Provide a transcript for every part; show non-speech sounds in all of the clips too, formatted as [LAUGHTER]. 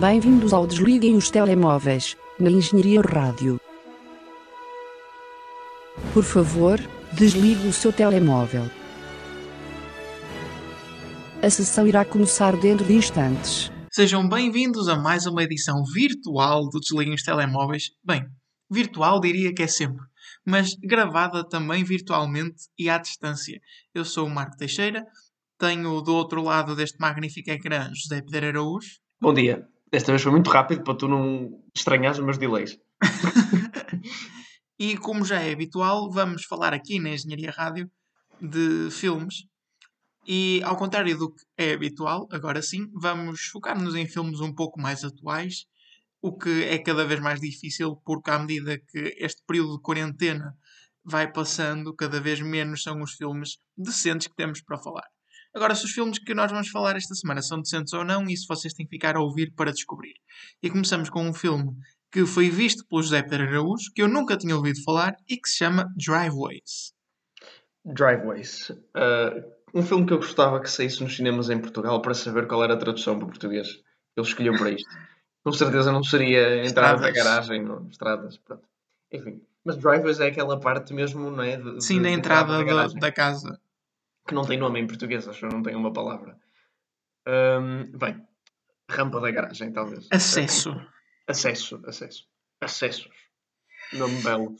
Bem-vindos ao Desliguem os Telemóveis, na Engenharia Rádio. Por favor, desligue o seu telemóvel. A sessão irá começar dentro de instantes. Sejam bem-vindos a mais uma edição virtual do Desliguem os Telemóveis. Bem, virtual diria que é sempre, mas gravada também virtualmente e à distância. Eu sou o Marco Teixeira, tenho do outro lado deste magnífico ecrã José Pedro Araújo. Bom dia. Desta vez foi muito rápido para tu não estranhares os meus delays. [LAUGHS] e como já é habitual, vamos falar aqui na Engenharia Rádio de filmes. E ao contrário do que é habitual, agora sim, vamos focar-nos em filmes um pouco mais atuais, o que é cada vez mais difícil, porque à medida que este período de quarentena vai passando, cada vez menos são os filmes decentes que temos para falar. Agora, se os filmes que nós vamos falar esta semana são decentes ou não, isso vocês têm que ficar a ouvir para descobrir. E começamos com um filme que foi visto pelo José Pedro Araújo, que eu nunca tinha ouvido falar, e que se chama Driveways. Driveways. Uh, um filme que eu gostava que saísse nos cinemas em Portugal para saber qual era a tradução para português. Eles escolheram para isto. Com certeza não seria entrada da garagem, não, estradas. Pronto. Enfim. Mas Driveways é aquela parte mesmo, não é? De, Sim, de, da entrada, entrada da, da, casa que não tem nome em português, acho que não tem uma palavra. Bem, rampa da garagem, talvez. Acesso. Acesso, acesso. Acessos. Nome belo.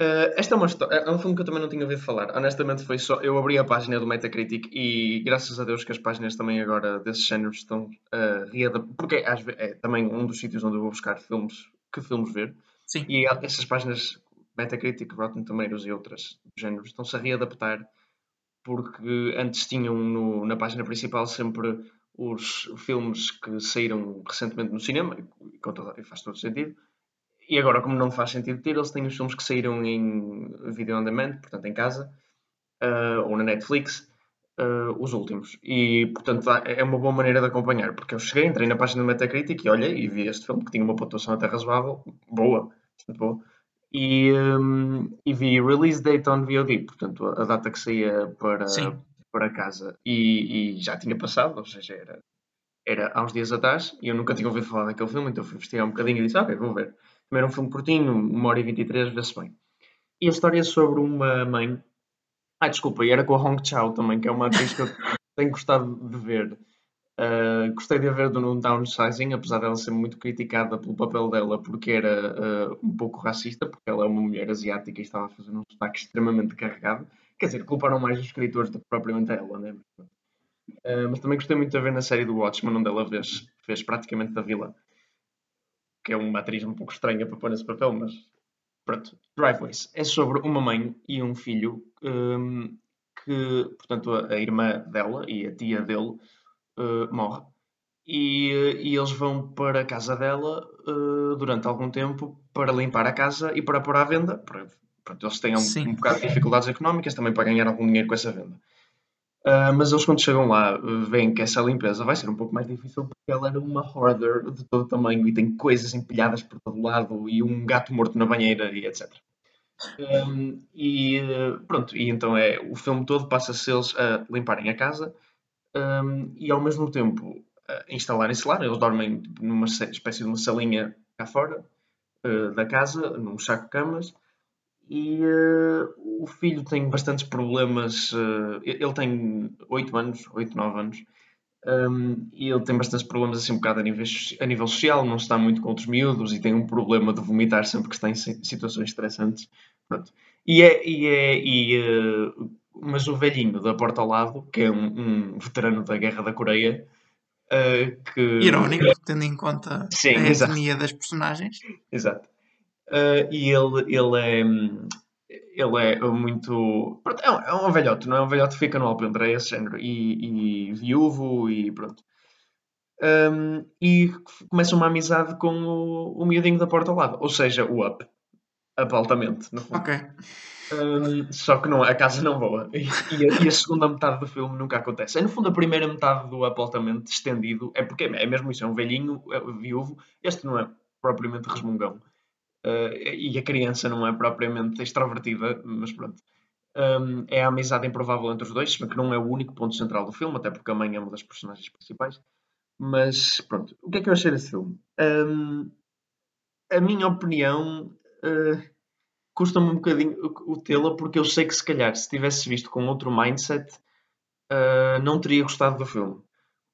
Uh, esta é uma história. É um filme que eu também não tinha ouvido falar. Honestamente, foi só. Eu abri a página do Metacritic e graças a Deus que as páginas também agora desses géneros estão uh, readaptadas. Porque às vezes, é também um dos sítios onde eu vou buscar filmes, que filmes ver. Sim. E essas páginas, Metacritic, Rotten Tomatoes e outras géneros, estão-se a readaptar porque antes tinham no, na página principal sempre os filmes que saíram recentemente no cinema, e, faz todo sentido. E agora, como não faz sentido ter, eles têm os filmes que saíram em video on demand, portanto em casa, uh, ou na Netflix, uh, os últimos. E, portanto, é uma boa maneira de acompanhar, porque eu cheguei, entrei na página do Metacritic e olhei e vi este filme que tinha uma pontuação até razoável, boa, bastante boa e, um, e vi release date on VOD, portanto a data que saía para, para casa e, e, já tinha passado, ou seja, era, era há uns dias atrás e eu nunca tinha ouvido falar daquele filme, então fui investigar um bocadinho e disse, ah, ok, vou ver. Também era um filme curtinho, 1 hora e 23, vê-se bem. E a história é sobre uma mãe. Ah, desculpa, e era com a Hong Chao também, que é uma atriz que eu [LAUGHS] tenho gostado de ver. Uh, gostei de a ver no Downsizing, apesar dela ser muito criticada pelo papel dela porque era uh, um pouco racista, porque ela é uma mulher asiática e estava a fazer um sotaque extremamente carregado. Quer dizer, culparam mais os escritores do que propriamente ela, né? Uh, mas também gostei muito de a ver na série do Watchmen, onde ela fez, fez praticamente da vilã. Que é uma atriz um pouco estranha para pôr nesse papel, mas pronto. Driveways é sobre uma mãe e um filho um, que, portanto, a, a irmã dela e a tia dele uh, morre. E, uh, e, eles vão para a casa dela uh, durante algum tempo para limpar a casa e para pôr à venda. Para, pronto, eles têm um, um, bocado de dificuldades económicas também para ganhar algum dinheiro com essa venda. mas eles, quando chegam lá, veem que essa limpeza vai ser um pouco mais difícil porque ela era uma hoarder de todo tamanho e tem coisas empilhadas por todo lado e um gato morto na banheira e etc. Um, e pronto, e então é o filme todo passa-se eles a limparem a casa um, e ao mesmo tempo uh, instalarem-se lá. Eles dormem numa espécie de uma salinha cá fora uh, da casa, num saco de camas. E uh, o filho tem bastantes problemas. ele tem 8 anos, 8, 9 anos. Um, e ele tem bastantes problemas assim um bocado a nível, a nível social, não está muito com outros miúdos e tem um problema de vomitar sempre que está em situações estressantes. Pronto. E é, e é e, uh, mas o velhinho da porta ao lado, que é um, um veterano da Guerra da Coreia, uh, que... Irónico, tendo em conta Sim, a etnia das personagens. Exato. Uh, e ele, ele é... Ele é muito. Pronto, é, um, é um velhote, não é um velhote que fica no alpendre, é esse género. E, e viúvo, e pronto. Um, e começa uma amizade com o, o miudinho da porta ao lado, ou seja, o Up. Up altamente, no fundo. Ok. Um, só que não, a casa não voa. E, e, a, e, a, segunda metade do filme nunca acontece. É, no fundo, a primeira metade do apontamento estendido é porque é mesmo isso, é um velhinho é viúvo. Este não é propriamente resmungão. Uh, e a criança não é propriamente extrovertida, mas pronto. Um, é a amizade improvável entre os dois, que não é o único ponto central do filme, até porque a mãe é uma das personagens principais. Mas pronto, o que é que eu achei desse filme? Hum, a minha opinião uh, custa-me um bocadinho o, tê-la, porque eu sei que se calhar se tivesse visto com outro mindset uh, não teria gostado do filme.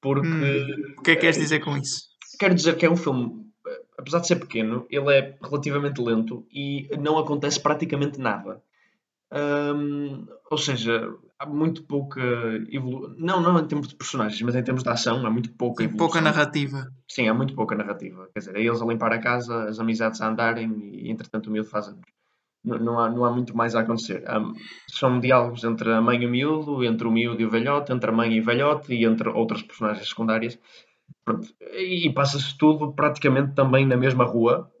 Porque. Hum, o que é que queres dizer com isso? Quero dizer que é um filme, apesar de ser pequeno, ele é relativamente lento e não acontece praticamente nada. Um, ou seja, há muito pouca evolução. Não, não em termos de personagens, mas em termos de ação, há muito pouca evolução. Pouca narrativa. Sim, há muito pouca narrativa. Quer dizer, é eles a limpar a casa, as amizades a andarem e, entretanto, o miúdo faz anos. Não, há, não há muito mais a acontecer. Um, são diálogos entre a mãe e o miúdo, entre o miúdo e o velhote, entre a mãe e o velhote e entre outras personagens secundárias. Pronto. E, passa-se tudo praticamente também na mesma rua,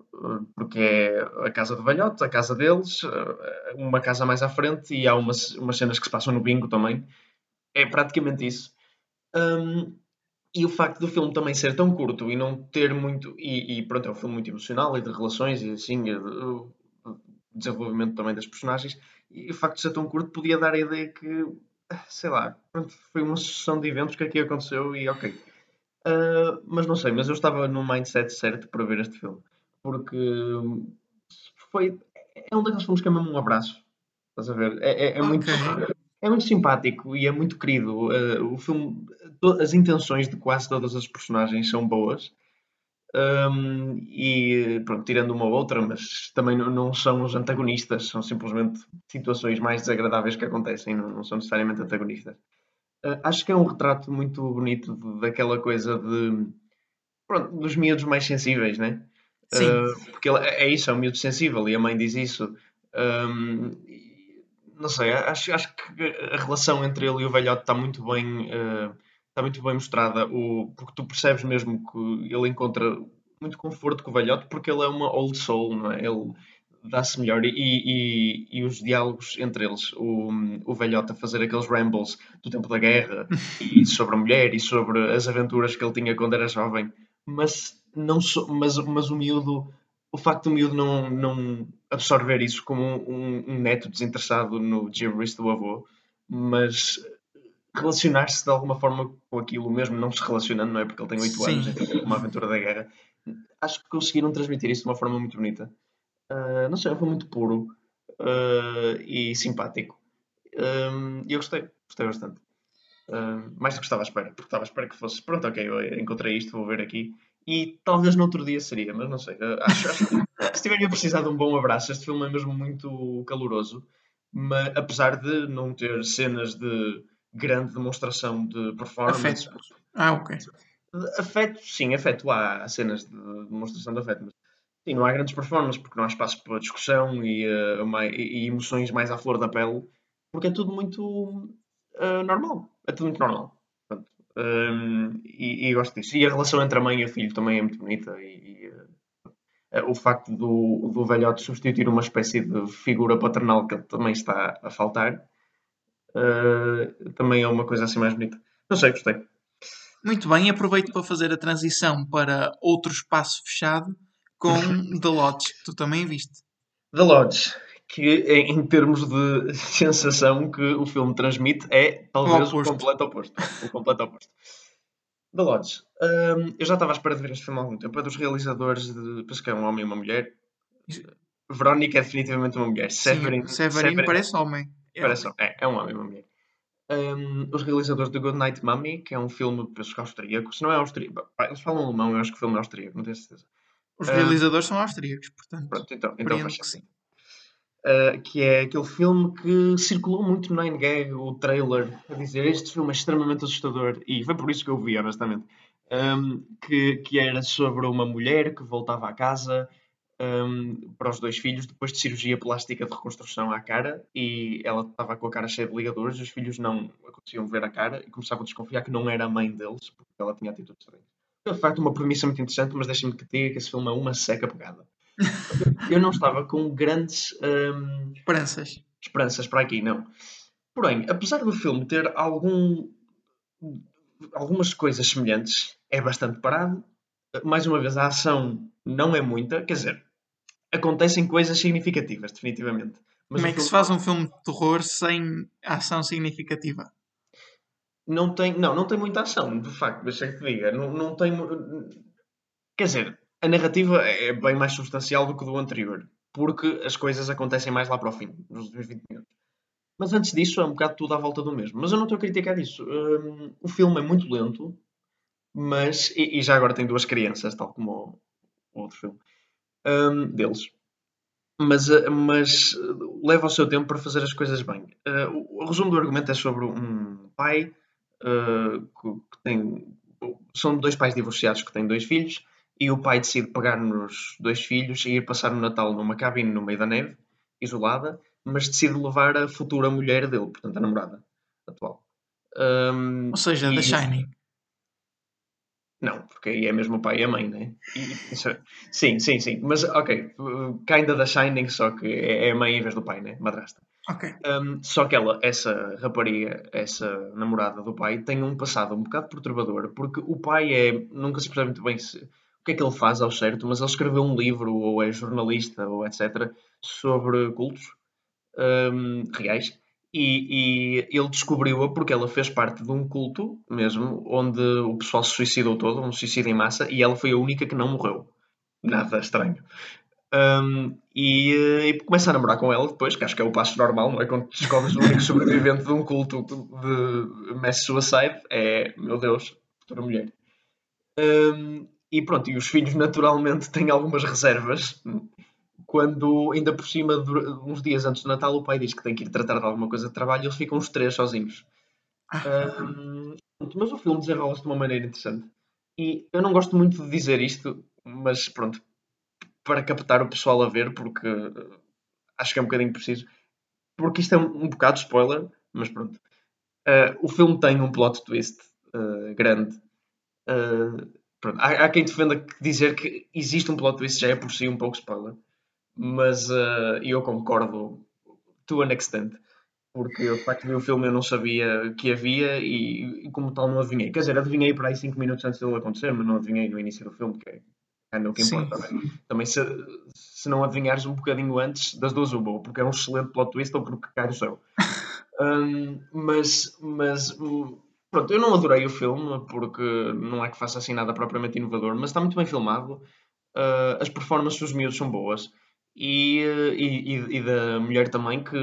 porque é a casa do velhote, a casa deles, eh, uma casa mais à frente e há umas, umas cenas que se passam no bingo também. É praticamente isso. Um, e o facto do filme também ser tão curto e não ter muito. E, e pronto, é um filme muito emocional e de relações e assim, desenvolvimento também das personagens. E o facto de ser tão curto podia dar a ideia que, sei lá, pronto, foi uma sucessão de eventos que aqui aconteceu e ok. Uh, mas não sei, mas eu estava no mindset certo para ver este filme porque foi. É um daqueles filmes que é mesmo um abraço. Estás a ver? É, é, é okay. muito. [LAUGHS] É muito simpático e é muito querido. Uh, o filme, as intenções de quase todas as personagens são boas. Um, e pronto, tirando uma ou outra, mas também não, não, são os antagonistas, são simplesmente situações mais desagradáveis que acontecem, não, não são necessariamente antagonistas. Uh, acho que é um retrato muito bonito de, daquela coisa de pronto, dos miúdos mais sensíveis, né? Uh, porque ele, é isso, é um miúdo sensível e a mãe diz isso. Um, não sei, acho, acho que a relação entre ele e o velhote está muito bem, uh, está muito bem mostrada. O, porque tu percebes mesmo que ele encontra muito conforto com o velhote porque ele é uma old soul, não é? Ele dá-se melhor e, e, e, os diálogos entre eles, o, o velhote a fazer aqueles rambles do tempo da guerra [LAUGHS] e sobre a mulher e sobre as aventuras que ele tinha quando era jovem, mas não so, mas, mas o miúdo, o facto do miúdo não, não absorver isso como um, um neto desinteressado no gibberish do avô, mas relacionar-se de alguma forma com aquilo mesmo, não se relacionando, não é? Porque ele tem 8 anos, é uma aventura da guerra. Acho que conseguiram transmitir isso de uma forma muito bonita. Uh, não sei, foi muito puro uh, e simpático. E eu gostei, gostei bastante. Uh, mais do que estava à espera, porque estava à espera que fosse pronto, ok, eu encontrei isto, vou ver aqui e talvez no outro dia seria, mas não sei. Acho, acho que se tiverem a precisar de um bom abraço, este filme é mesmo muito caloroso, mas apesar de não ter cenas de grande demonstração de performance. Afeto. Ah, ok. Afeto, sim, afeto. Há cenas de demonstração de afeto, mas sim, não há grandes performances porque não há espaço para discussão e, uh, e, emoções mais à flor da pele, porque é tudo muito uh, normal. É tudo muito normal. Um, e, e, gosto disso. E a relação entre a mãe e o filho também é muito bonita. E, e uh, o facto do, do velhote substituir uma espécie de figura paternal que também está a faltar uh, também é uma coisa assim mais bonita. Não sei, gostei. Muito bem, aproveito para fazer a transição para outro espaço fechado com [LAUGHS] The Lodge, que tu também viste. The Lodge que em termos de [LAUGHS] sensação que o filme transmite é talvez o, o completo oposto. O completo oposto. The Lodge. Um, eu já estava à espera de ver este filme há algum tempo. É dos realizadores de. Penso que é um homem e uma mulher. Verónica é definitivamente uma mulher. Severin, Severin, Severin parece homem. Parece, é, é um homem uma mulher. Um, os realizadores de Good Night Mommy, que é um filme, penso que austríaco. Se não é austríaco, eles falam alemão, eu acho que o filme é austríaco, não tenho certeza. Os realizadores um, são austríacos, portanto. Pronto, então, então faz que sim. Uh, que é aquele filme que circulou muito no 9gag, o trailer, a dizer este filme é extremamente assustador, e foi por isso que eu vi, honestamente, um, que, que era sobre uma mulher que voltava à casa um, para os dois filhos depois de cirurgia plástica de reconstrução à cara, e ela estava com a cara cheia de ligadores, os filhos não conseguiam ver a cara e começavam a desconfiar que não era a mãe deles, porque ela tinha atitudes estranhas. É de facto uma premissa muito interessante, mas deixem-me que diga que esse filme é uma seca pegada [LAUGHS] eu não estava com grandes um, esperanças. esperanças para aqui, não. Porém, apesar do filme ter algum, algumas coisas semelhantes, é bastante parado. Mais uma vez, a ação não é muita, quer dizer, acontecem coisas significativas, definitivamente. Mas Como é que se faz um filme de terror sem ação significativa? não tem, não, não tem muita ação, de facto, deixa que te diga. Não, não tem. Quer dizer, a narrativa é bem mais substancial do que do anterior, porque as coisas acontecem mais lá para o fim, nos últimos 20 minutos. Mas antes disso é um bocado tudo à volta do mesmo. Mas eu não estou a criticar isso. Um, o filme é muito lento, mas. E, e, já agora tem duas crianças, tal como o, o outro filme um, deles. Mas, uh, mas uh, leva o seu tempo para fazer as coisas bem. Uh, o resumo do argumento é sobre um pai que, que tem. São dois pais divorciados que têm dois filhos e o pai decide pegar nos dois filhos e ir passar o Natal numa cabine no meio da neve, isolada, mas decide levar a futura mulher dele, portanto a namorada atual. Um, Ou seja, The Shining. Não, porque aí é mesmo o pai e a mãe, né? E, é, sim, sim, sim. Mas, ok, kinda da Shining, só que é, é a mãe em vez do pai, né? Madrasta. Ok. Um, só que ela, essa rapariga, essa namorada do pai, tem um passado um bocado perturbador, porque o pai é. Nunca se percebe muito bem se, o que é que ele faz ao certo, mas ele escreveu um livro, ou é jornalista, ou etc., sobre cultos um, reais e, e ele descobriu-a porque ela fez parte de um culto mesmo, onde o pessoal se suicidou todo, um suicídio em massa, e ela foi a única que não morreu. Nada estranho. Um, e, e começa a namorar com ela depois, que acho que é o passo normal, não é? Quando descobres o único sobrevivente de um culto de mass suicide, é, meu Deus, futura mulher. Um, e pronto, e os filhos naturalmente têm algumas reservas quando, ainda por cima, uns dias antes do Natal, o pai diz que tem que ir tratar de alguma coisa de trabalho e eles ficam os três sozinhos. Um, ah. mas o filme desenrola-se de uma maneira interessante. E eu não gosto muito de dizer isto, mas pronto, para captar o pessoal a ver, porque acho que é um bocadinho preciso. Porque isto é um, um bocado spoiler, mas pronto. Uh, o filme tem um plot twist uh, grande. Uh. Há, há, quem defenda que dizer que existe um plot twist já é por si um pouco spoiler mas uh, eu concordo to an extent, porque eu de facto vi o filme eu não sabia que havia e, e, como tal não adivinhei. Quer dizer, adivinhei para aí 5 minutos antes dele acontecer, mas não adivinhei no início do filme, que é o que importa. Também, é? também se, se não adivinhares um bocadinho antes, das duas uma, ou porque é um excelente plot twist ou porque cai do céu. [LAUGHS] um, mas, mas pronto, eu não adorei o filme porque não é que faça assim nada propriamente inovador, mas está muito bem filmado. Uh, as performances dos miúdos são boas e, e, e, da mulher também, que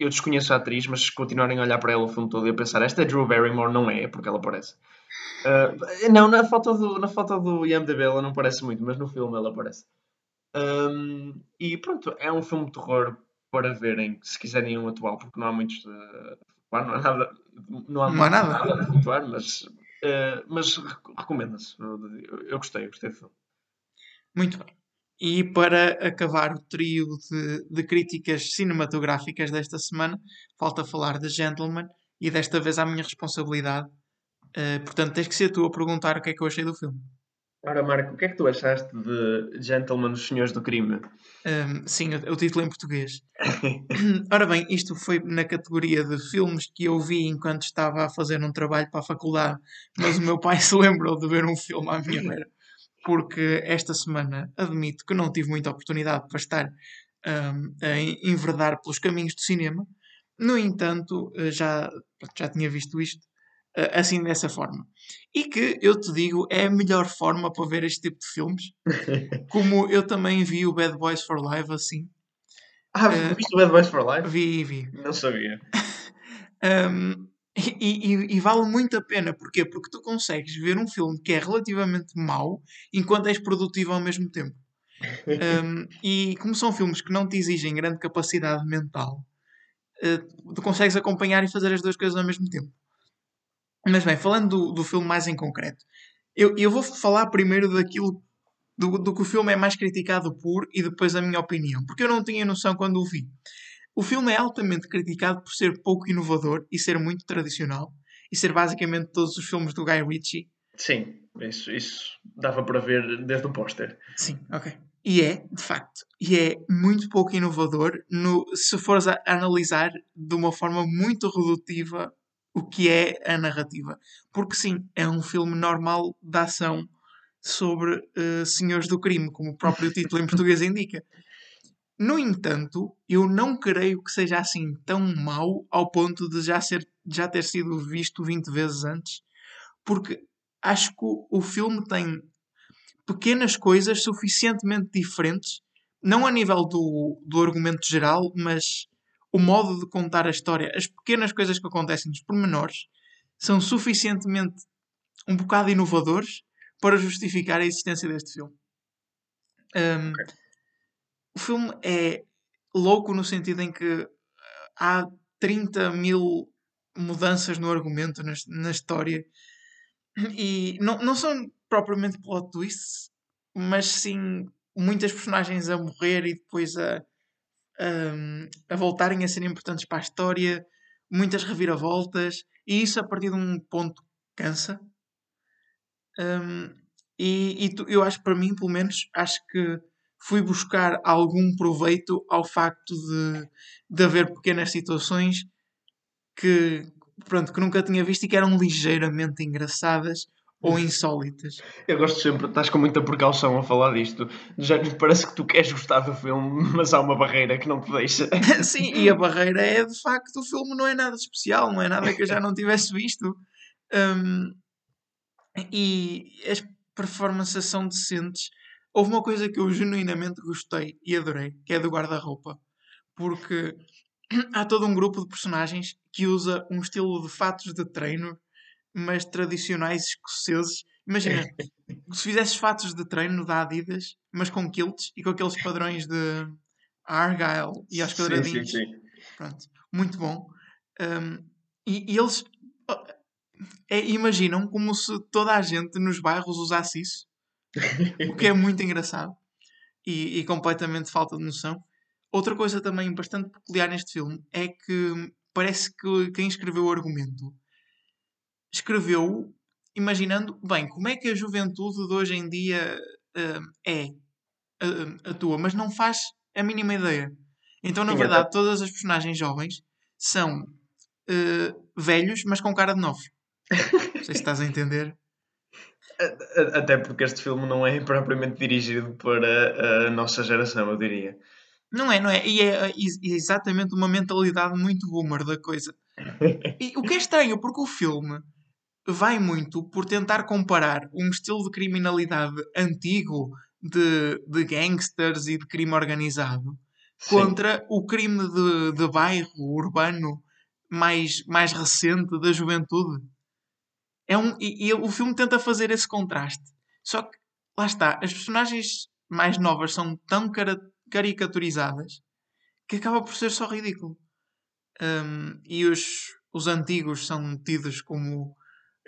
eu desconheço a atriz, mas continuarem a olhar para ela o filme todo e a pensar esta é Drew Barrymore, não é, porque ela parece. Uh, não, na foto, do, na foto do IMDB ela não parece muito, mas no filme ela aparece. Um, e pronto, é um filme de terror para verem, se quiserem um atual, porque não há muitos de. não há nada. Não há, não há nada. nada a flutuar, mas, uh, mas recomenda-se. Eu, eu gostei, eu gostei do filme. Muito bem. E para acabar o trio de, de, críticas cinematográficas desta semana, falta falar de Gentleman e desta vez à minha responsabilidade. Uh, portanto, tens que ser tu a perguntar o que é que eu achei do filme. Ora, Marco, o que é que tu achaste de Gentleman, os Senhores do Crime? Um, sim, o, o, título em português. [LAUGHS] Ora bem, isto foi na categoria de filmes que eu vi enquanto estava a fazer um trabalho para a faculdade, mas o meu pai se lembrou de ver um filme à minha beira porque esta semana admito que não tive muita oportunidade para estar um, a enverdar pelos caminhos do cinema. No entanto, eh, já, já tinha visto isto uh, assim dessa forma. E que eu te digo é a melhor forma para ver este tipo de filmes. [LAUGHS] Como eu também vi o Bad Boys for Life assim. Ah, uh, viste o Bad Boys for Life? Vi, vi. Não sabia. [LAUGHS] um, e, e, e, vale muito a pena, porquê? Porque tu consegues ver um filme que é relativamente mau enquanto és produtivo ao mesmo tempo. [LAUGHS] um, e como são filmes que não te exigem grande capacidade mental, uh, tu consegues acompanhar e fazer as duas coisas ao mesmo tempo. Mas bem, falando do, do filme mais em concreto, eu, eu vou falar primeiro daquilo do, do que o filme é mais criticado por e depois a minha opinião, porque eu não tinha noção quando o vi. O filme é altamente criticado por ser pouco inovador e ser muito tradicional e ser basicamente todos os filmes do Guy Ritchie. Sim, isso, isso dava para ver desde o póster. Sim, ok. E é, de facto, e é muito pouco inovador no, se fores a analisar de uma forma muito redutiva o que é a narrativa. Porque sim, é um filme normal de ação sobre uh, senhores do crime, como o próprio título em [LAUGHS] português indica. No entanto, eu não creio que seja assim tão mau ao ponto de já ser já ter sido visto 20 vezes antes, porque acho que o, filme tem pequenas coisas suficientemente diferentes, não a nível do, do argumento geral, mas o modo de contar a história, as pequenas coisas que acontecem nos pormenores, são suficientemente um bocado inovadores para justificar a existência deste filme. Um, okay. O filme é louco no sentido em que há 30 mil mudanças no argumento, na, na história, e não, não são propriamente plot twists, mas sim muitas personagens a morrer e depois a, a, a voltarem a ser importantes para a história, muitas reviravoltas, e isso a partir de um ponto cansa. Um, e, e tu, eu acho, para mim, pelo menos, acho que fui buscar algum proveito ao facto de, de haver pequenas situações que, pronto, que nunca tinha visto e que eram ligeiramente engraçadas ou [LAUGHS] insólitas. Eu gosto sempre, estás com muita precaução a falar disto. Já parece que tu queres gostar do filme, [LAUGHS] mas há uma barreira que não te deixa. [LAUGHS] Sim, e a barreira é de facto o filme não é nada especial, não é nada que eu já não tivesse visto. Um, e as performances são decentes. Houve uma coisa que eu genuinamente gostei e adorei, que é do guarda-roupa. Porque [CLEARS THROAT] há todo um grupo de personagens que usa um estilo de fatos de treino mas tradicionais escoceses. Imagina, [LAUGHS] se fizesses fatos de treino da Adidas, mas com kilts e com aqueles padrões de Argyle e aos quadradinhos. Sim, sim, sim. Pronto, muito bom. Um, e, e, eles é, imaginam como se toda a gente nos bairros usasse isso, [LAUGHS] o que é muito engraçado e, e completamente falta de noção. Outra coisa também bastante peculiar neste filme é que parece que quem escreveu o argumento escreveu imaginando, bem, como é que a juventude de hoje em dia uh, é, uh, atua, mas não faz a mínima ideia. Então, na Sim, verdade, até... todas as personagens jovens são uh, velhos, mas com cara de novos. [LAUGHS] não sei se estás a entender. Até porque este filme não é propriamente dirigido para a nossa geração, eu diria. Não é, não é? E é, é exatamente uma mentalidade muito boomer da coisa. E, o que é estranho, porque o filme vai muito por tentar comparar um estilo de criminalidade antigo de, de gangsters e de crime organizado Sim. contra o crime de, de bairro urbano mais, mais recente da juventude. É um, e, e o filme tenta fazer esse contraste. Só que, lá está, as personagens mais novas são tão cara, caricaturizadas que acaba por ser só ridículo. Um, e os, os antigos são tidos como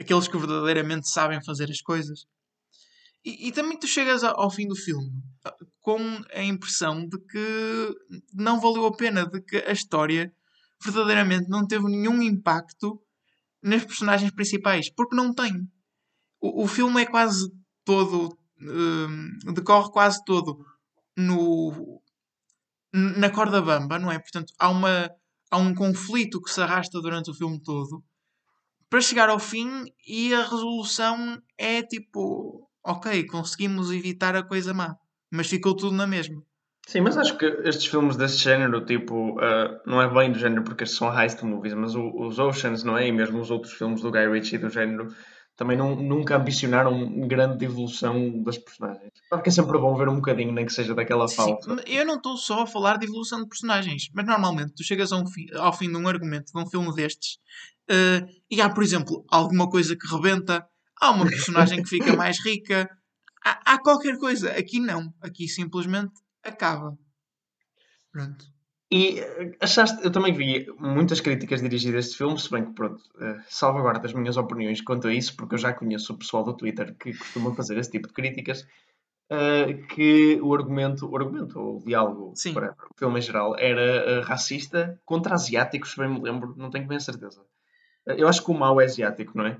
aqueles que verdadeiramente sabem fazer as coisas. E, e também tu chegas ao, ao, fim do filme com a impressão de que não valeu a pena, de que a história verdadeiramente não teve nenhum impacto nas personagens principais, porque não tem. O, o filme é quase todo, um, decorre quase todo no, na corda bamba, não é? Portanto, há, uma, há um conflito que se arrasta durante o filme todo para chegar ao fim e a resolução é tipo, ok, conseguimos evitar a coisa má, mas ficou tudo na mesma. Sim, mas acho que estes filmes desse género, tipo, uh, não é bem do género porque estes são heist movies, mas o, os Oceans, não é? E mesmo os outros filmes do Guy Ritchie do género também não, nunca ambicionaram grande evolução das personagens. Claro que é sempre bom ver um bocadinho, nem que seja daquela falta. Eu não estou só a falar de evolução de personagens, mas normalmente tu chegas um fi, ao fim de um argumento de um filme destes Uh, e há, por exemplo, alguma coisa que rebenta, há uma personagem que fica [LAUGHS] mais rica, há, há, qualquer coisa. Aqui não, aqui simplesmente acaba. Pronto. E eh, achaste, eu também vi muitas críticas dirigidas a este filme, se bem que pronto, uh, salvaguardo as minhas opiniões quanto a isso, porque eu já conheço o pessoal do Twitter que costuma fazer esse tipo de críticas, uh, que o argumento, o argumento, o diálogo para o filme em geral era racista contra asiáticos, se bem me lembro, não tenho bem a certeza. Eu acho que o mal é asiático, não é?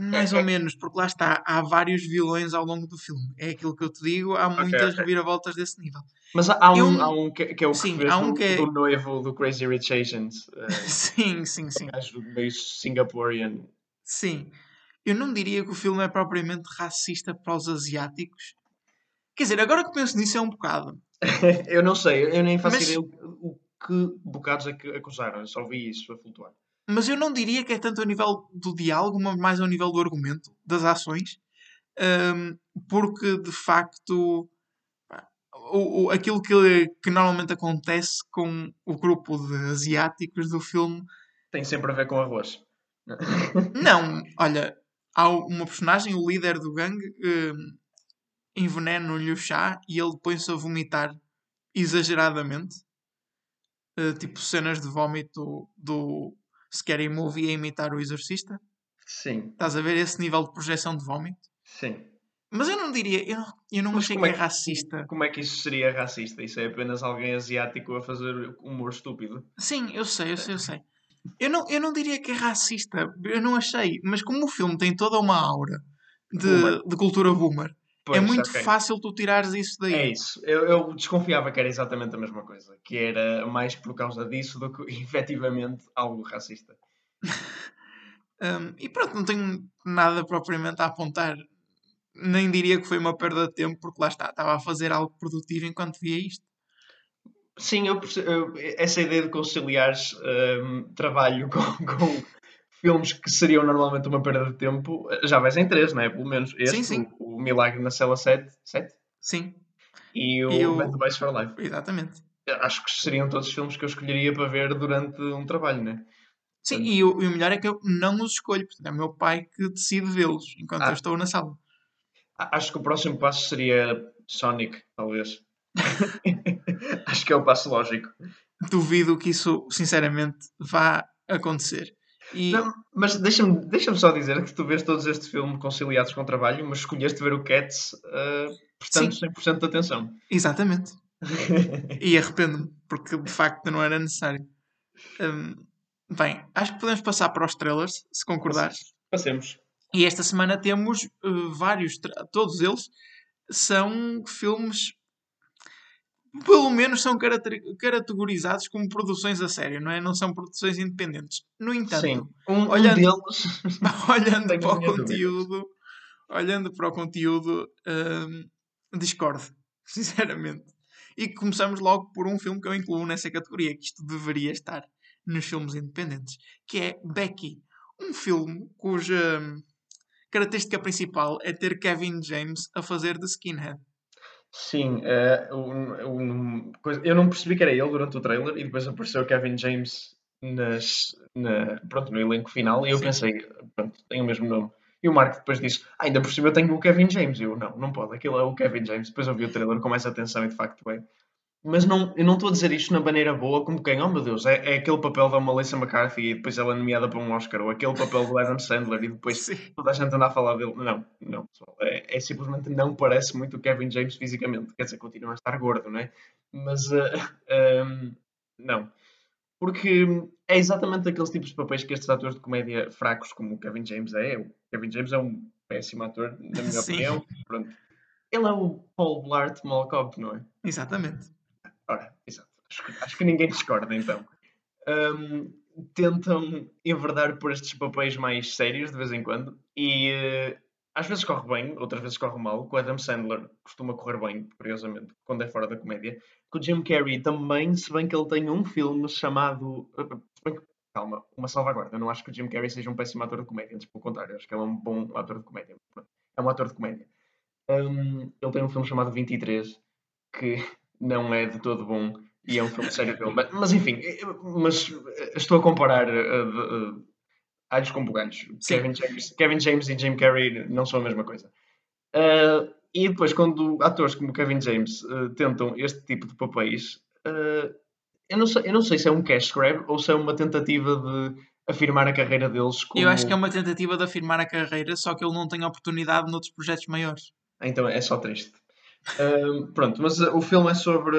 Mais é, ou é... menos, porque lá está, há vários vilões ao longo do filme. É aquilo que eu te digo, há muitas okay, okay. reviravoltas desse nível. Mas há, um, eu... há um que, que, é o sim, que um do, que é... do noivo do Crazy Rich Asians. Uh, [LAUGHS] sim, sim, sim. Acho meio Singaporean. Sim. Eu não diria que o filme é propriamente racista para os asiáticos. Quer dizer, agora que penso nisso é um bocado. [LAUGHS] eu não sei, eu nem faço Mas... ideia o, o que bocados é que acusaram, eu só vi isso a flutuar. Mas eu não diria que é tanto a nível do diálogo, mas mais ao nível do argumento, das ações, um, porque de facto o, o, aquilo que, que normalmente acontece com o grupo de asiáticos do filme tem sempre a ver com arroz. Não, [LAUGHS] olha, há uma personagem, o líder do gangue, um, envenena-lhe o chá e ele põe-se a vomitar exageradamente. Uh, tipo cenas de vómito do Scary Movie a imitar o Exorcista. Sim. Estás a ver esse nível de projeção de vómito? Sim. Mas eu não diria, eu, eu não achei como que é é racista. Como é que isso seria racista? Isso é apenas alguém asiático a fazer humor estúpido. Sim, eu sei, eu sei, eu sei. Eu não, eu não diria que é racista, eu não achei, mas como o filme tem toda uma aura de, Boomer. de cultura boomer, Pois, é muito ok. fácil tu tirares isso daí. É isso. Eu, eu desconfiava que era exatamente a mesma coisa. Que era mais por causa disso do que [LAUGHS] efetivamente algo racista. [LAUGHS] Um, e pronto, não tenho nada propriamente a apontar. Nem diria que foi uma perda de tempo, porque lá está, estava a fazer algo produtivo enquanto via isto. Sim, eu eu- essa ideia de conciliares hum, trabalho [LAUGHS] com, com filmes que seriam normalmente uma perda de tempo, já vais em três, não é? Pelo menos este, Sim, sim. O, o Milagre na Cela 7, 7 Sim, e o, E o- Band Device for Life. exatamente. Acho que seriam todos os filmes que eu escolheria para ver durante um trabalho, não é? Sim, e o, e o melhor é que eu não os escolho, portanto, é o meu pai que decide vê-los enquanto Ah. eu estou na sala. Acho que o próximo passo seria Sonic, talvez. [LAUGHS] Acho que é o passo lógico. Duvido que isso, sinceramente, vá acontecer. E Não, mas deixa-me deixa só dizer que tu vês todos estes filmes conciliados com o trabalho, mas escolheste ver o Cats uh, prestando 100% de atenção. exatamente. [LAUGHS] E arrependo-me, porque de facto não era necessário. Hum, bem, acho que podemos passar para os trailers, se concordares. Passemos. E esta semana temos uh, vários, todos eles são filmes, pelo menos são categorizados como produções a sério, não é? Não são produções independentes. No entanto, Sim. Um, um olhando- deles. [LAUGHS] olhando para o conteúdo, olhando para o conteúdo, hum, discordo, [LAUGHS] sinceramente. E começamos logo por um filme que eu incluo nessa categoria, que isto deveria estar nos filmes independentes, que é Becky, um filme cuja hum, característica principal é ter Kevin James a fazer de skinhead. Sim, eh, um- um- eu não percebi que era ele durante o trailer e depois apareceu o Kevin James nas, na- pronto, no elenco final e eu Sim. pensei, pronto, tem o mesmo nome. E o Marco depois disse, ah, ainda por cima eu tenho o Kevin James. E eu, não, não pode, aquilo é o Kevin James. Depois eu vi o trailer com mais atenção e de facto é. Mas não, eu não estou a dizer isto na maneira boa, como quem, oh meu Deus, é, é aquele papel da Melissa McCarthy e depois ela é nomeada para um Oscar, ou aquele papel do Adam Sandler e depois Sim. toda a gente anda a falar dele. Não, não, pessoal. É, é simplesmente não parece muito o Kevin James fisicamente. Quer dizer, continua a estar gordo, não é? Mas eh, [LAUGHS] ehm, não. Porque é exatamente aqueles tipos de papéis que estes atores de comédia fracos, como o Kevin James é. O Kevin James é um péssimo ator, na minha Sim. opinião. Pronto. Ele é o Paul Blart Mall Cop, não é? Exatamente. Ora, exato. Acho acho que ninguém discorda, então. Hum, tentam enverdar por estes papéis mais sérios de vez em quando e eh, às vezes corre bem, outras vezes corre mal. Com Adam Sandler costuma correr bem, curiosamente, quando é fora da comédia. Com o Jim Carrey também, se bem que ele tem um filme chamado. eh, que- calma, uma salvaguarda. Eu não acho que o Jim Carrey seja um péssimo ator de comédia, antes pelo contrário, acho que ele é um bom ator de comédia. É um ator de comédia. Hum, ele tem um filme chamado 23 que não é de todo bom e é um filme sério dele. Mas, mas enfim, eh, mas eh, estou a comparar eh, eh, alhos com bugalhos. Kevin James, Kevin James e Jim Carrey não são a mesma coisa. Ah, e depois, quando atores como Kevin James eh, tentam este tipo de papéis, eh, eu, não sei, eu não sei se é um cash grab ou se é uma tentativa de afirmar a carreira deles como... Eu acho que é uma tentativa de afirmar a carreira, só que ele não tem oportunidade noutros projetos maiores. Então é só triste. Ahm, pronto, mas uh, o filme é sobre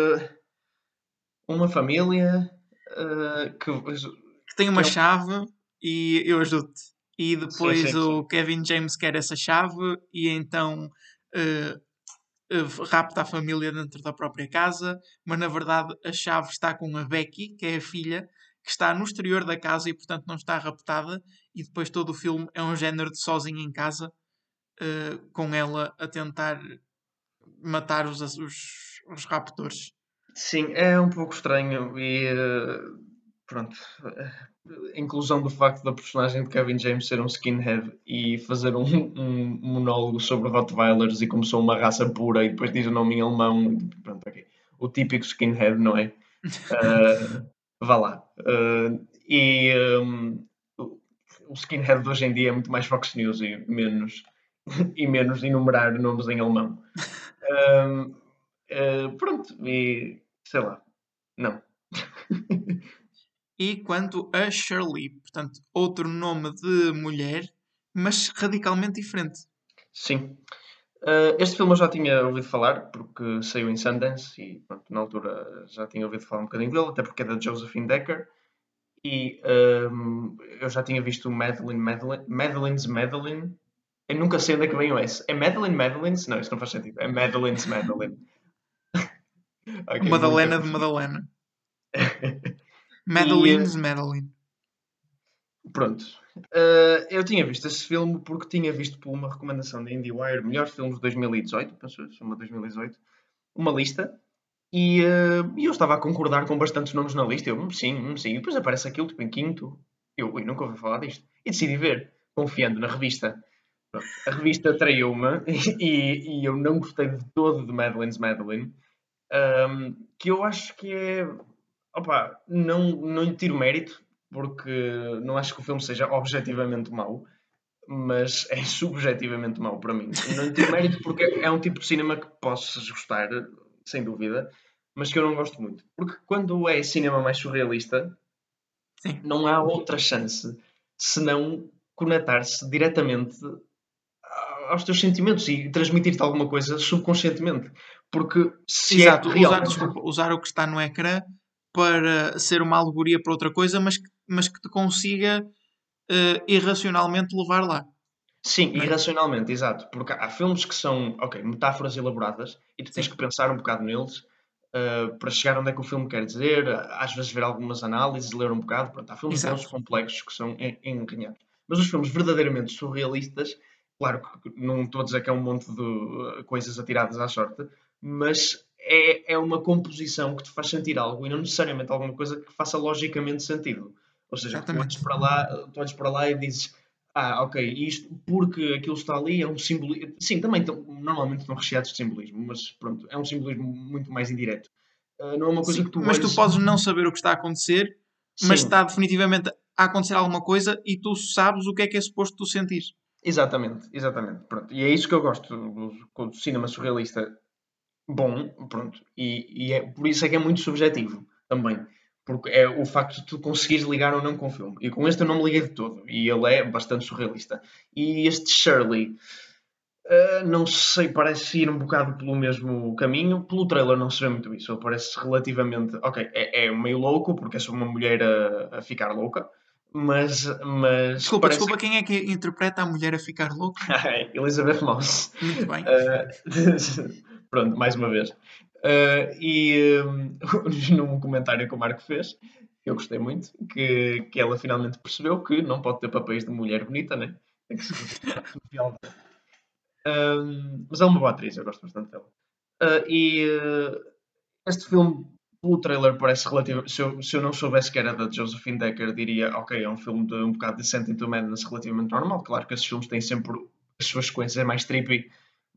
uma família uh, que. que tem uma Eu- chave e eu ajudo-te. E depois sim, sim. o Kevin James quer essa chave e então eh, eh, rapta a família dentro da própria casa, mas na verdade a chave está com a Becky, que é a filha, que está no exterior da casa e portanto não está raptada. E depois todo o filme é um género de sozinho em casa, eh, com ela a tentar matar os, os, os raptores. Sim, é um pouco estranho e. uh, pronto, a inclusão do facto da personagem de Kevin James ser um skinhead e fazer um, um monólogo sobre Rottweilers e como sou uma raça pura e depois diz o nome em alemão, pronto, ok. O típico skinhead, não é? Uh, [LAUGHS] vá lá. Uh, e um, o skinhead de hoje em dia é muito mais Fox News e menos, [LAUGHS] e menos enumerar nomes em alemão. Um, uh, pronto, e sei lá, não. e quanto a Shirley, portanto, outro nome de mulher, mas radicalmente diferente. Sim. Uh, este filme eu já tinha ouvido falar, porque saiu em Sundance e pronto, na altura já tinha ouvido falar um bocadinho dele, até porque é da Josephine Decker. E um, eu já tinha visto Madeline, Madeline, Madeline's Madeline. Eu nunca sei onde é que vem o S. É Madeline Madeline's? Não, isso não faz sentido. É Madeline's Madeline. [LAUGHS] okay, Madalena de Madalena. Madeline's [LAUGHS] e, Madeline. Pronto. Uh, eu tinha visto esse filme porque tinha visto por uma recomendação da IndieWire, melhores filmes de 2018, pensou, uma 2018, uma lista, e, uh, eu estava a concordar com bastantes nomes na lista. Eu, hum, sim, hum, sim. E depois aparece aquilo, tipo, em quinto. Eu, ui, nunca ouvi falar disto. E decidi ver, confiando na revista. A revista traiu-me e, e, eu não gostei de todo de Madeline's Madeline. Um, que eu acho que é opa, não, não lhe tiro mérito, porque não acho que o filme seja objetivamente mau, mas é subjetivamente mau para mim. Não lhe tiro mérito porque é um tipo de cinema que possas gostar, sem dúvida, mas que eu não gosto muito. Porque quando é cinema mais surrealista, Sim. não há outra chance senão conectar-se diretamente aos teus sentimentos e transmitir-te alguma coisa subconscientemente. Porque se é Exato, é realmente... usar, usar o que está no ecrã para ser uma alegoria para outra coisa, mas que, mas que te consiga uh, irracionalmente levar lá. Sim, é? irracionalmente, exato. Porque há filmes que são, ok, metáforas elaboradas e tu tens Sim. que pensar um bocado neles uh, para chegar onde é que o filme quer dizer, às vezes ver algumas análises, ler um bocado. Pronto, há filmes exato. complexos que são enrenhados. Mas os filmes verdadeiramente surrealistas, claro que não estou a dizer que é um monte de coisas atiradas à sorte, mas é, é uma composição que te faz sentir algo e não necessariamente alguma coisa que faça logicamente sentido. Ou seja, tu olhas, para lá, tu olhas para lá e dizes ah, ok, isto porque aquilo está ali é um simbolismo. Sim, também estão, normalmente estão recheados de simbolismo, mas pronto, é um simbolismo muito mais indireto. Uh, não é uma coisa Sim, que tu Mas olhas... tu podes não saber o que está a acontecer, Sim. mas está definitivamente a acontecer alguma coisa e tu sabes o que é que é suposto tu sentir. Exatamente, exatamente. Pronto. E é isso que eu gosto do, do cinema surrealista bom, pronto. E, e é, por isso é que é muito subjetivo também. Porque é o facto de tu conseguires ligar ou não com o filme. E com este eu não me liguei de todo. E ele é bastante surrealista. E este Shirley, uh, não sei, parece ir um bocado pelo mesmo caminho. Pelo trailer não se vê muito isso. Ele parece relativamente. Ok, é, é meio louco, porque é sobre uma mulher a, a ficar louca. Mas. mas desculpa, desculpa, que... quem é que interpreta a mulher a ficar louca? [LAUGHS] Elizabeth Moss. Muito bem. Uh, [LAUGHS] Pronto, mais uma vez. Uh, e um, [LAUGHS] num comentário que o Marco fez, eu gostei muito, que, que ela finalmente percebeu que não pode ter papéis de mulher bonita, né? Tem que um, Mas é uma boa atriz, eu gosto bastante dela. Uh, e uh, este filme, pelo trailer, parece relativo. Se eu, se eu não soubesse que era da Josephine Decker, diria, ok, é um filme de um bocado de Sent into Madness relativamente normal. Claro que esses filmes têm sempre as suas sequências mais trippy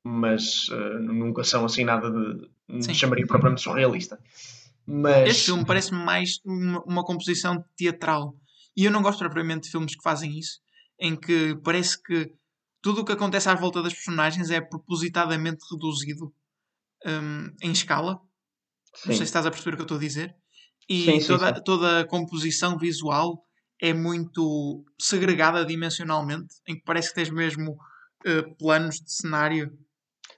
mas uh, nunca são assim nada de. Sim. chamaria propriamente surrealista. Mas... Este filme parece-me mais uma, uma, composição teatral. E eu não gosto propriamente de filmes que fazem isso, em que parece que tudo o que acontece à volta das personagens é propositadamente reduzido um, em escala. Sim. Não sei se estás a perceber o que eu estou a dizer. E sim, toda, sim, toda a composição visual é muito segregada dimensionalmente, em que parece que tens mesmo uh, planos de cenário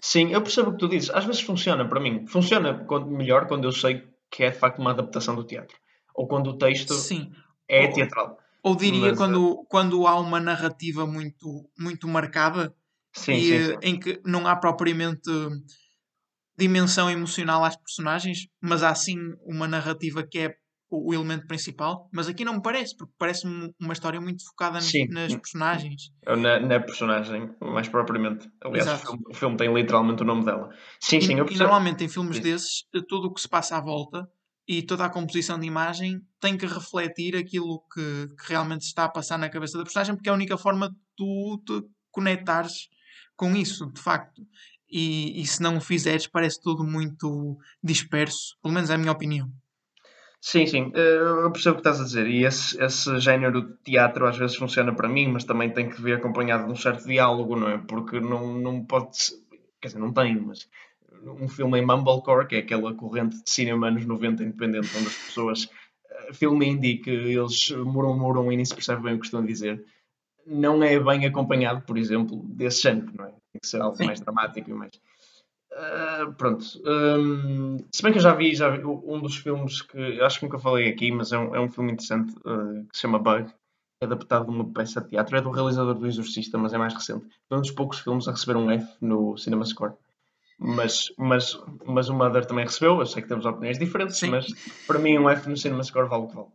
Sim, eu percebo o que tu dizes. Às vezes funciona para mim. Funciona quando, melhor quando eu sei que é de facto uma adaptação do teatro. Ou quando o texto Sim. é ou, teatral. Ou diria Mas, quando, uh... quando há uma narrativa muito, muito marcada sim, e, sim. em que não há propriamente dimensão emocional às personagens, mas há sim uma narrativa que é o, o, elemento principal, mas aqui não me parece, porque parece-me uma história muito focada Sim. nas personagens. Na, na, personagem, mais propriamente. Aliás, o filme, o filme, tem literalmente o nome dela. Sim, e, sim, eu E normalmente em filmes sim. desses, tudo o que se passa à volta e toda a composição de imagem tem que refletir aquilo que, que realmente está a passar na cabeça da personagem, porque é a única forma de tu te conectares com isso, de facto. E, e se não o fizeres, parece tudo muito disperso, pelo menos é a minha opinião. Sim, sim, eh, eu percebo o que estás a dizer. E esse, esse género de teatro às vezes funciona para mim, mas também tem que vir acompanhado de um certo diálogo, não é? Porque não, não pode. Quer dizer, não tem, mas um filme em Mumblecore, que é aquela corrente de cinema anos 90 independente, onde as pessoas. Uh, filme indie que eles murmuram e nem se percebe bem o que estão a dizer, não é bem acompanhado, por exemplo, desse género, não é? Ser algo Sim. mais dramático e mais. Uh, pronto. Um, se bem que eu já vi, já vi um dos filmes que acho que nunca falei aqui, mas é um, é um filme interessante uh, que se chama Bug, adaptado de uma peça de teatro. É do realizador do Exorcista, mas é mais recente. É um dos poucos filmes a receber um F no Cinema Score. Mas, mas, mas o Mother também recebeu. Eu sei que temos opiniões diferentes, Sim. mas para mim um F no Cinema Score vale o que vale.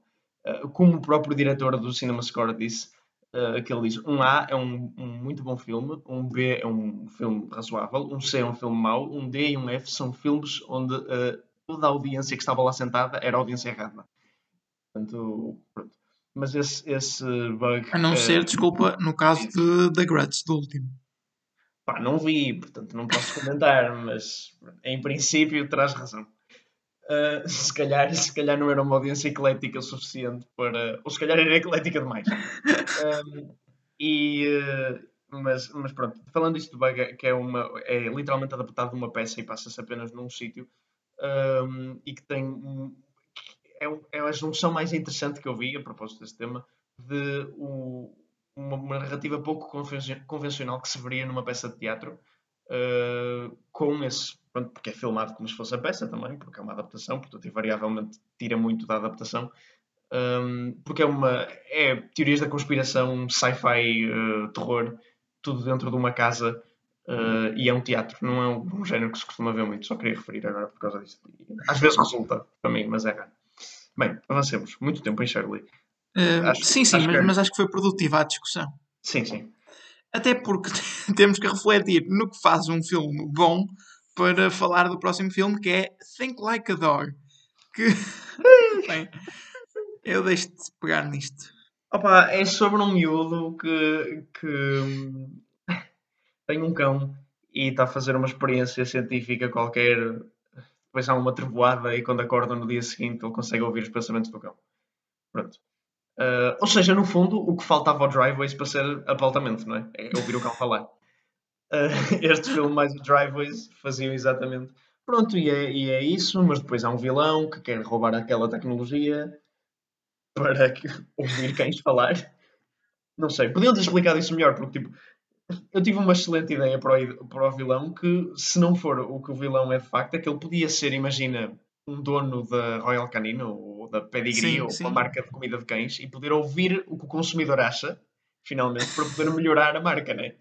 Uh, como o próprio diretor do Cinema Score disse, uh, que ele diz: um A é um, um, muito bom filme, um B é um filme razoável, um C é um filme mau, um D e um F são filmes onde uh, toda a audiência que estava lá sentada era a audiência errada. Portanto, pronto. Mas esse, esse bug. A não uh, ser, desculpa, no caso de The Grudge, do último. Pá, não vi, portanto não posso comentar, mas em princípio terás razão. Uh, [LAUGHS] se, calhar, se calhar não era uma audiência eclética o suficiente para. Ou se calhar era eclética demais. Um, [LAUGHS] e, uh, mas, mas pronto, falando isto bug, que é, uma, é literalmente adaptado de uma peça e passa-se apenas num sítio um, e que tem. Um, é, é a junção mais interessante que eu vi a propósito desse tema de o, uma, uma, narrativa pouco convencional que se veria numa peça de teatro uh, com esse pronto, porque é filmado como se fosse a peça também, porque é uma adaptação, portanto, invariavelmente tira muito da adaptação. Um, porque é uma. É teorias da conspiração, sci-fi, uh, terror, tudo dentro de uma casa uh, e é um teatro, não é um, um, género que se costuma ver muito, só queria referir agora por causa disso. Às vezes resulta para mim, mas é raro. Bem, avancemos. Muito tempo em Shirley. Uh, acho, sim, sim, acho mas, que... mas acho que foi produtiva a discussão. Sim, sim. Até porque [LAUGHS] temos que refletir no que faz um filme bom para falar do próximo filme que é Think Like a Dog. Que. [LAUGHS] Bem, eu deixo-te pegar nisto. Opa, é sobre um miúdo que, que hum, [LAUGHS] tem um cão e está a fazer uma experiência científica qualquer. Depois há uma trevoada e quando acorda no dia seguinte ele consegue ouvir os pensamentos do cão. Pronto. Uh, ou seja, no fundo, o que faltava ao Driveways para ser apontamento, não é? É ouvir o cão falar. Uh, [LAUGHS] este filme mais o Driveways faziam exatamente. Pronto, e é, e é isso, mas depois há um vilão que quer roubar aquela tecnologia para que, [LAUGHS] ouvir cães falar. Não sei, podiam ter explicado isso melhor, porque tipo, eu tive uma excelente ideia para o, para o vilão que, se não for o que o vilão é de facto, é que ele podia ser, imagina, um dono da Royal Canino ou da Pedigree sim, ou sim. uma marca de comida de cães e poder ouvir o que o consumidor acha, finalmente, para poder melhorar a marca, né?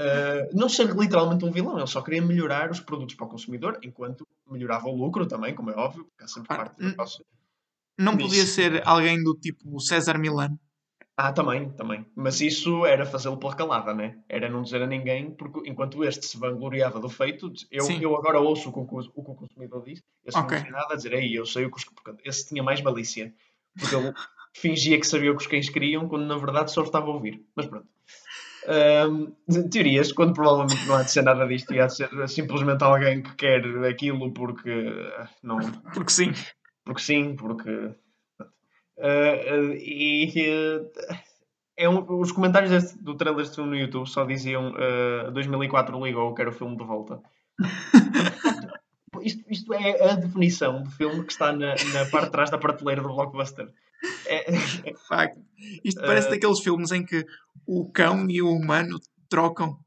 Uh, não ser literalmente um vilão, ele só queria melhorar os produtos para o consumidor, enquanto melhorava o lucro também, como é óbvio, porque há sempre ah, parte do negócio. Não podia ser alguém do tipo César Milano? Ah, também, também. Mas isso era fazê-lo pela calada, né? Era não dizer a ninguém, porque enquanto este se vangloriava do feito, eu, eu agora ouço o que o, o, que o consumidor diz, esse okay. não tinha nada a dizer, aí eu sei o que os. Esse tinha mais malícia, porque ele [LAUGHS] fingia que sabia o que os cães queriam, quando na verdade só estava a ouvir. Mas pronto. Um, teorias, quando provavelmente não há de ser nada disto, e há de ser simplesmente alguém que quer aquilo porque não. Porque sim. Porque sim, porque. Uh, e uh, é um, os comentários deste, do trailer deste filme no YouTube só diziam uh, 2004 ligou, quero o filme de volta. [LAUGHS] isto, isto é a definição do filme que está na, na parte de trás da prateleira do blockbuster. É, é facto. Isto parece uh, daqueles filmes em que o cão e o humano trocam.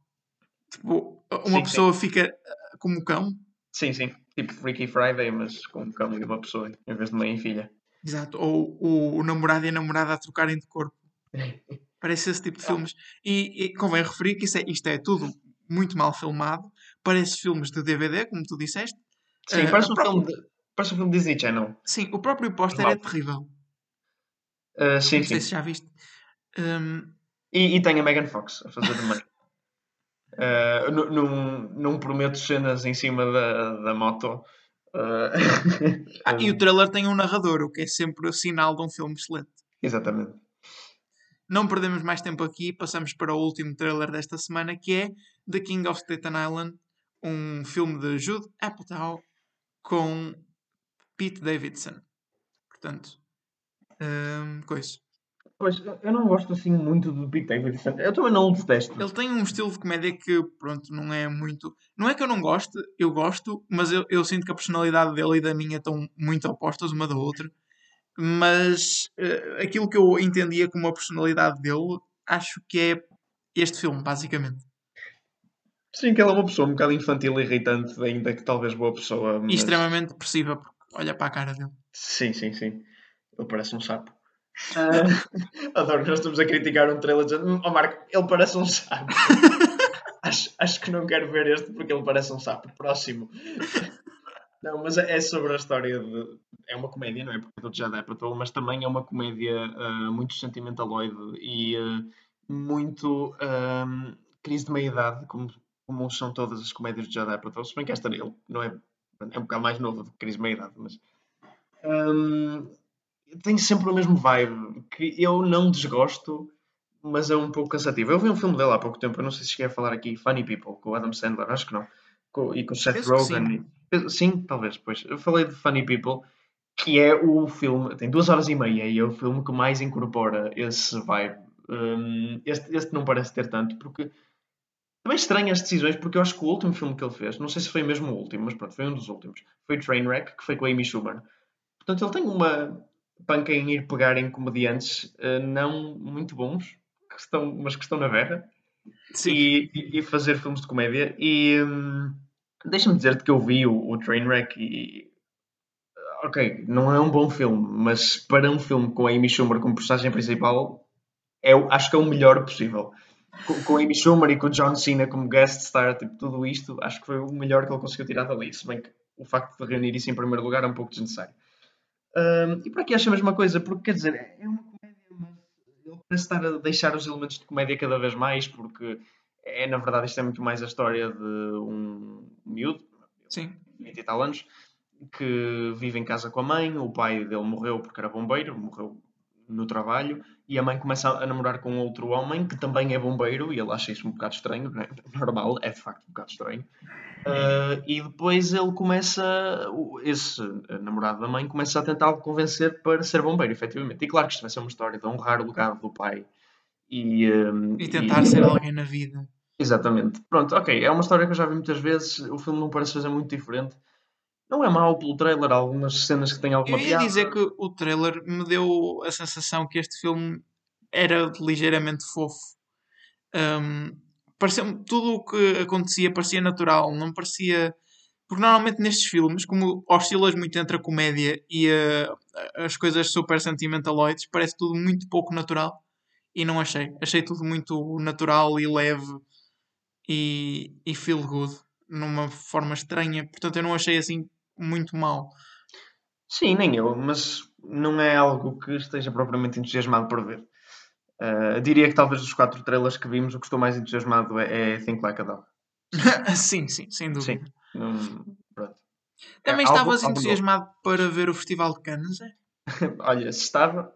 Tipo, uma sim, pessoa sim. fica eh, como cão. Sim, sim. Tipo Freaky Friday, mas com um cão e uma pessoa, em vez de mãe e filha. Exato. Ou o, o namorado e a namorada a trocarem de corpo. [LAUGHS] Parece esse tipo de filmes. E, e convém referir que é, isto é tudo muito mal filmado. Parece filmes de DVD, como tu disseste. Sim, uh, parece, um próprio... filme de, parece um filme Disney Channel. Sim, o próprio póster é terrível. Uh, sim, não sei se já viste. Um... E, e tem a Megan Fox a fazer de mãe. uh, [LAUGHS] não, não prometo cenas em cima da, da moto, Uh, Ah, e o [LAUGHS] trailer tem um narrador, o que é sempre o sinal de um filme excelente. Exatamente. Não perdemos mais tempo aqui, passamos para o último trailer desta semana, que é The King of Staten Island, um filme de Jude Apatow com Pete Davidson. Portanto, hum, coisa. Pois, eu não gosto assim muito do Pete Davidson. Eu também não o detesto. Ele tem um estilo de comédia que, pronto, não é muito. Não é que eu não goste, eu gosto, mas eu, eu sinto que a personalidade dele e da minha estão muito opostas uma da outra. Mas eh, aquilo que eu entendia como a personalidade dele, acho que é este filme, basicamente. Sim, que ele é uma pessoa um bocado infantil e irritante, ainda que talvez boa pessoa. E mas- extremamente depressiva, porque olha para a cara dele. Sim, sim, sim. Ele parece um sapo. Ah, [LAUGHS] adoro que nós estamos a criticar um trailer dizendo, oh Marco, ele parece um sapo. [LAUGHS] acho, acho que não quero ver este porque ele parece um sapo. Próximo. Não, mas é é sobre a história de. É uma comédia, não é? Porque eu já dei para mas também é uma comédia ah, muito sentimentaloide e ah, muito crise de meia-idade, como, como são todas as comédias de Judd Apatow. Se bem que esta ele não é, é um bocado mais nova do que crise de meia-idade, mas Hum, tem sempre o mesmo vibe que eu não desgosto, mas é um pouco cansativo. Eu vi um filme dele há pouco tempo, eu não sei se cheguei a falar aqui, Funny People, com o Adam Sandler, acho que não, Com- e com o Seth Rogen. e- Sim, talvez, pois. Eu falei de Funny People, que é o filme, tem duas horas e meia, e é o filme que mais incorpora esse vibe. Hum, este, este não parece ter tanto, porque também estranho as decisões, porque eu acho que o último filme que ele fez, não sei se foi mesmo o último, mas pronto, foi um dos últimos, foi Trainwreck, que foi com a Amy Schumer. Portanto, ele tem uma panca em ir pegar em comediantes eh, não muito bons, que estão, mas que estão na berra, e, e- fazer filmes de comédia. E hum, deixa-me dizer-te que eu vi o, o Trainwreck e. Ok, não é um bom filme, mas para um filme com a Amy Schumer como personagem principal, é, acho que é o melhor possível. Com, com a Amy Schumer e com o John Cena como guest star, tipo, tudo isto, acho que foi o melhor que ele conseguiu tirar dali. Se bem que o facto de reunir isso em primeiro lugar é um pouco desnecessário. Hum, e por aqui acho a mesma coisa, porque quer dizer, é uma comédia, mas ele parece estar a deixar os elementos de comédia cada vez mais, porque é, na verdade, isto é muito mais a história de um miúdo, Sim. 20 e tal anos, que vive em casa com a mãe, o pai dele morreu porque era bombeiro, morreu no trabalho, e a mãe começa a namorar com outro homem que também é bombeiro, e ele acha isso um bocado estranho, não é? [LAUGHS] normal, é de facto um bocado estranho. Uh, e depois ele começa, esse namorado da mãe, começa a tentar convencer para ser bombeiro, efetivamente. E claro que isto vai ser uma história de honrar o legado do pai e, um, E tentar ser alguém na vida. Exatamente. Pronto, ok. É uma história que eu já vi muitas vezes. O filme não parece fazer muito diferente. Não é mau pelo trailer, há algumas cenas que têm alguma Eu ia piada. dizer que o trailer me deu a sensação que este filme era ligeiramente fofo. Um, pareceu tudo o que acontecia parecia natural, não parecia. Porque normalmente nestes filmes, como oscilas muito entre a comédia e a- as coisas super sentimentaloides, parece tudo muito pouco natural. E não achei. Achei tudo muito natural e leve e, e feel good, numa forma estranha. Portanto, eu não achei assim muito mal. Sim, nem eu, mas não é algo que esteja propriamente entusiasmado por ver. Uh, diria que talvez dos quatro trailers que vimos, o que estou mais entusiasmado é, é Think Like a Dog. [LAUGHS] sim, sim, sem dúvida. Não- pronto. Também É algo- estavas algo entusiasmado para ver o Festival de Cannes, é? [LAUGHS] Olha, se estava,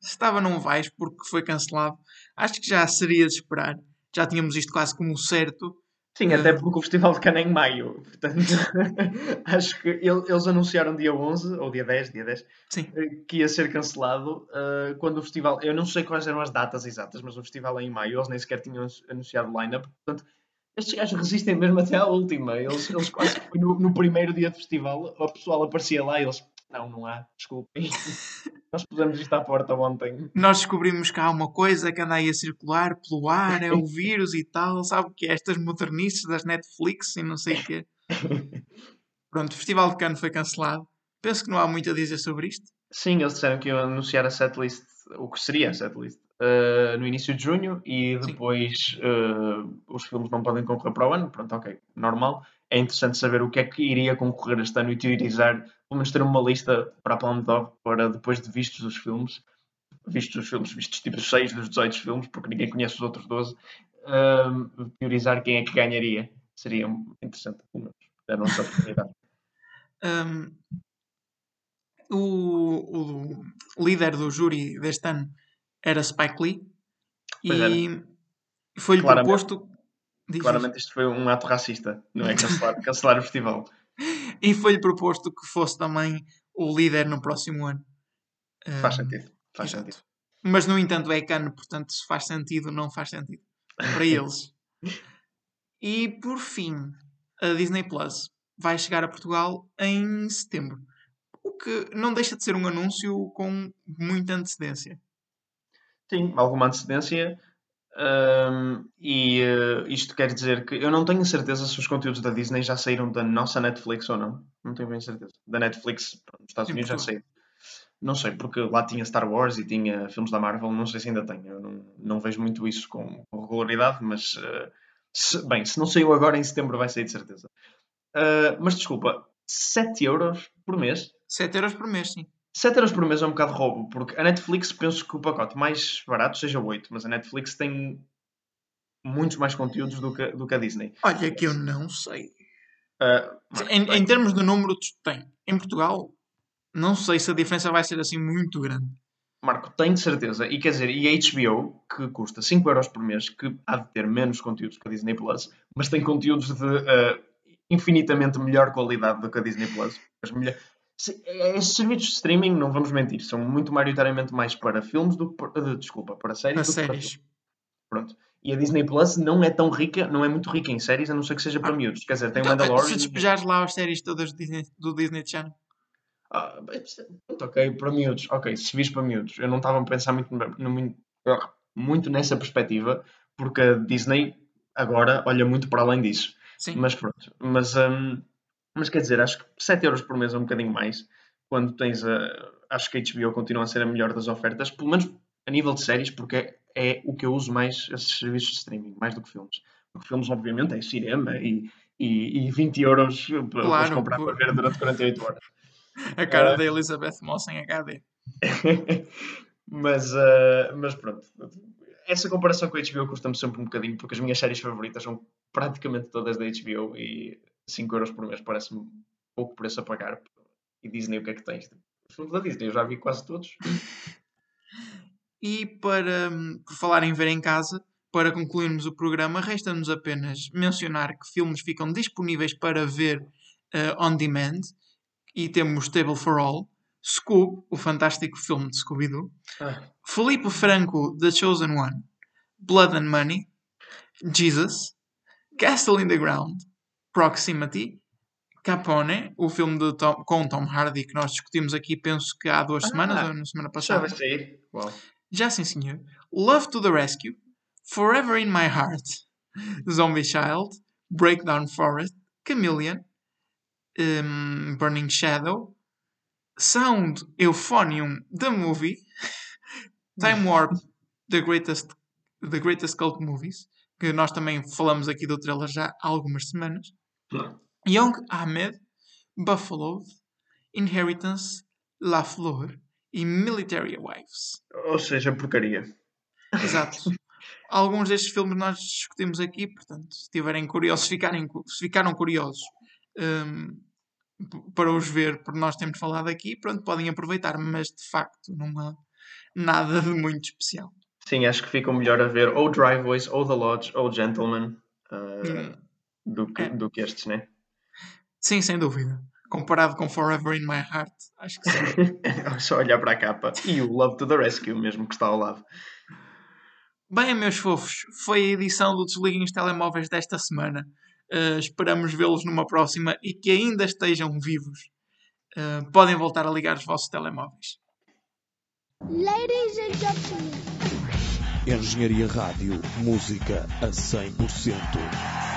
Se estava, não vais porque foi cancelado. Acho que já seria de esperar. Já tínhamos isto quase como certo. Sim, até porque o Festival de Cannes é em maio. Portanto, [LAUGHS] acho que ele- eles anunciaram dia 11, ou dia 10, dia 10, Sim. eh, que ia ser cancelado eh, quando o festival. Eu não sei quais eram as datas exatas, mas o festival é em maio. Eles nem sequer tinham anunciado o line-up. Portanto, estes gajos resistem mesmo até à última. Eles, eles quase no, no primeiro dia de festival, o pessoal aparecia lá e eles. Não, não há, desculpem. [LAUGHS] Nós pusemos isto à porta ontem. Nós descobrimos que há uma coisa que anda aí a circular pelo ar, é o [LAUGHS] vírus e tal. Sabe o que é? Estas modernices das Netflix e não sei o quê. [LAUGHS] Pronto, o Festival de Cannes foi cancelado. Penso que não há muito a dizer sobre isto. Sim, eles disseram que iam anunciar a setlist, o que seria a setlist, eh, no início de junho e depois eh, os filmes não podem concorrer para o ano. Pronto, ok, normal. É interessante saber o que é que iria concorrer este ano e teorizar, pelo menos ter uma lista para a Palme d'Or para depois de vistos os filmes, vistos os filmes, vistos tipo 6 dos 18 filmes, porque ninguém conhece os outros 12, eh, teorizar quem é que ganharia. Seria interessante, pelo menos, dar a nossa oportunidade. [LAUGHS] Um, o, o líder do júri deste ano era Spike Lee Pois e foi-lhe Claramente. proposto. Diz. Claramente isto foi um ato racista, não é? Cancelar, [LAUGHS] cancelar o festival. E foi-lhe proposto que fosse também o líder no próximo ano. Faz sentido. Faz exato. sentido. Mas no entanto é cano, portanto, se faz sentido, não faz sentido. Para [LAUGHS] eles. E por fim, a Disney Plus vai chegar a Portugal em setembro. O que não deixa de ser um anúncio com muita antecedência. Sim, alguma antecedência. Ahm, e eh, isto quer dizer que eu não tenho certeza se os conteúdos da Disney já saíram da nossa Netflix ou não. Não tenho bem certeza. Da Netflix nos Estados Unidos já saíram. Não sei, porque lá tinha Star Wars e tinha filmes da Marvel, não sei se ainda tem. Eu não, não vejo muito isso com, com regularidade, mas eh, se- bem, se não saiu agora, em setembro vai sair de certeza. Ah, mas desculpa, 7 euros por mês 7 euros por mês, sim. 7 euros por mês é um bocado roubo, porque a Netflix penso que o pacote mais barato seja 8, mas a Netflix tem muitos mais conteúdos do que, do que a Disney. Olha que eu não sei. Ah, Marco, Em, em termos de número, tem. Em Portugal, não sei se a diferença vai ser assim muito grande. Marco, tenho certeza. E quer dizer, e a HBO, que custa 5 euros por mês, que há de ter menos conteúdos que a Disney Plus, mas tem conteúdos de ah, infinitamente melhor qualidade do que a Disney Plus. As melhor... Esses serviços de streaming, não vamos mentir, são muito maioritariamente mais para filmes do que para, desculpa, para séries Nas do que para séries. filmes. Pronto. E a Disney Plus não é tão rica, não é muito rica em séries, a não ser que seja para Ah. miúdos. Quer dizer, tem o Então, Mandalorian. [LAUGHS] se despejares lá as séries todas do Disney, do Disney Channel. Ah, pronto, ok, para miúdos. Ok, se vis para miúdos. Eu não estava a pensar muito, no- muito, nessa perspectiva, porque a Disney agora olha muito para além disso. Sim. Mas pronto. Mas, hum, mas quer dizer, acho que 7 euros por mês é um bocadinho mais. Quando tens a. Acho que a HBO continua a ser a melhor das ofertas, pelo menos a nível de séries, porque é, é o que eu uso mais esses serviços de streaming, mais do que filmes. Porque filmes, obviamente, é cinema e, e, e 20 euros para Claro, comprar por- para ver durante 48 horas. [LAUGHS] A cara Ah. da Elizabeth Moss em HD. [LAUGHS] mas, ah, mas pronto. Essa comparação com a HBO custa-me sempre um bocadinho, porque as minhas séries favoritas são praticamente todas da HBO e 5 euros por mês parece-me pouco preço a pagar. E Disney, o que é que tens? Os filmes da Disney, eu já vi quase todos. [LAUGHS] E para, hum, por falar em ver em casa, para concluirmos o programa, resta-nos apenas mencionar que filmes ficam disponíveis para ver eh, on demand. E temos Table for All, Scoob, o fantástico filme de Scooby-Doo, Ah, Felipe Franco, The Chosen One, Blood and Money, Jesus, Castle in the Ground, Proximity, Capone, o filme de Tom- com Tom Hardy que nós discutimos aqui, penso que há duas Ah, semanas ou na semana já passada. vai sair. Uau. Já sim, senhor. Love to the Rescue, Forever in My Heart, [LAUGHS] Zombie Child, Breakdown Forest, Chameleon, um, Burning Shadow, Sound Euphonium, The Movie, [LAUGHS] Time Warp, The Greatest, the greatest Cult Movies, que nós também falamos aqui do trailer já há algumas semanas, Young Ahmed, Buffalo, Inheritance, La Flor e Military Wives. Ou seja, porcaria. Exato. [LAUGHS] Alguns destes filmes nós discutimos aqui, portanto, se estiverem curiosos, se, ficarem, se ficaram curiosos p- para os ver, por nós temos falado aqui, pronto, podem aproveitar, mas de facto não há nada de muito especial. Sim, acho que ficam melhor a ver ou Driveways, ou The Lodge, ou Gentleman Hum, do, que, é. do que estes, né? Sim, sem dúvida. Comparado com Forever in My Heart, acho que sim. É [LAUGHS] Só olhar para a capa e o Love to the Rescue mesmo que está ao lado. Bem, meus fofos, foi a edição do Desliguem os Telemóveis desta semana. Uh, esperamos vê-los numa próxima e que ainda estejam vivos. Uh, podem voltar a ligar os vossos telemóveis. Ladies and gentlemen. Engenharia Rádio, música a 100%.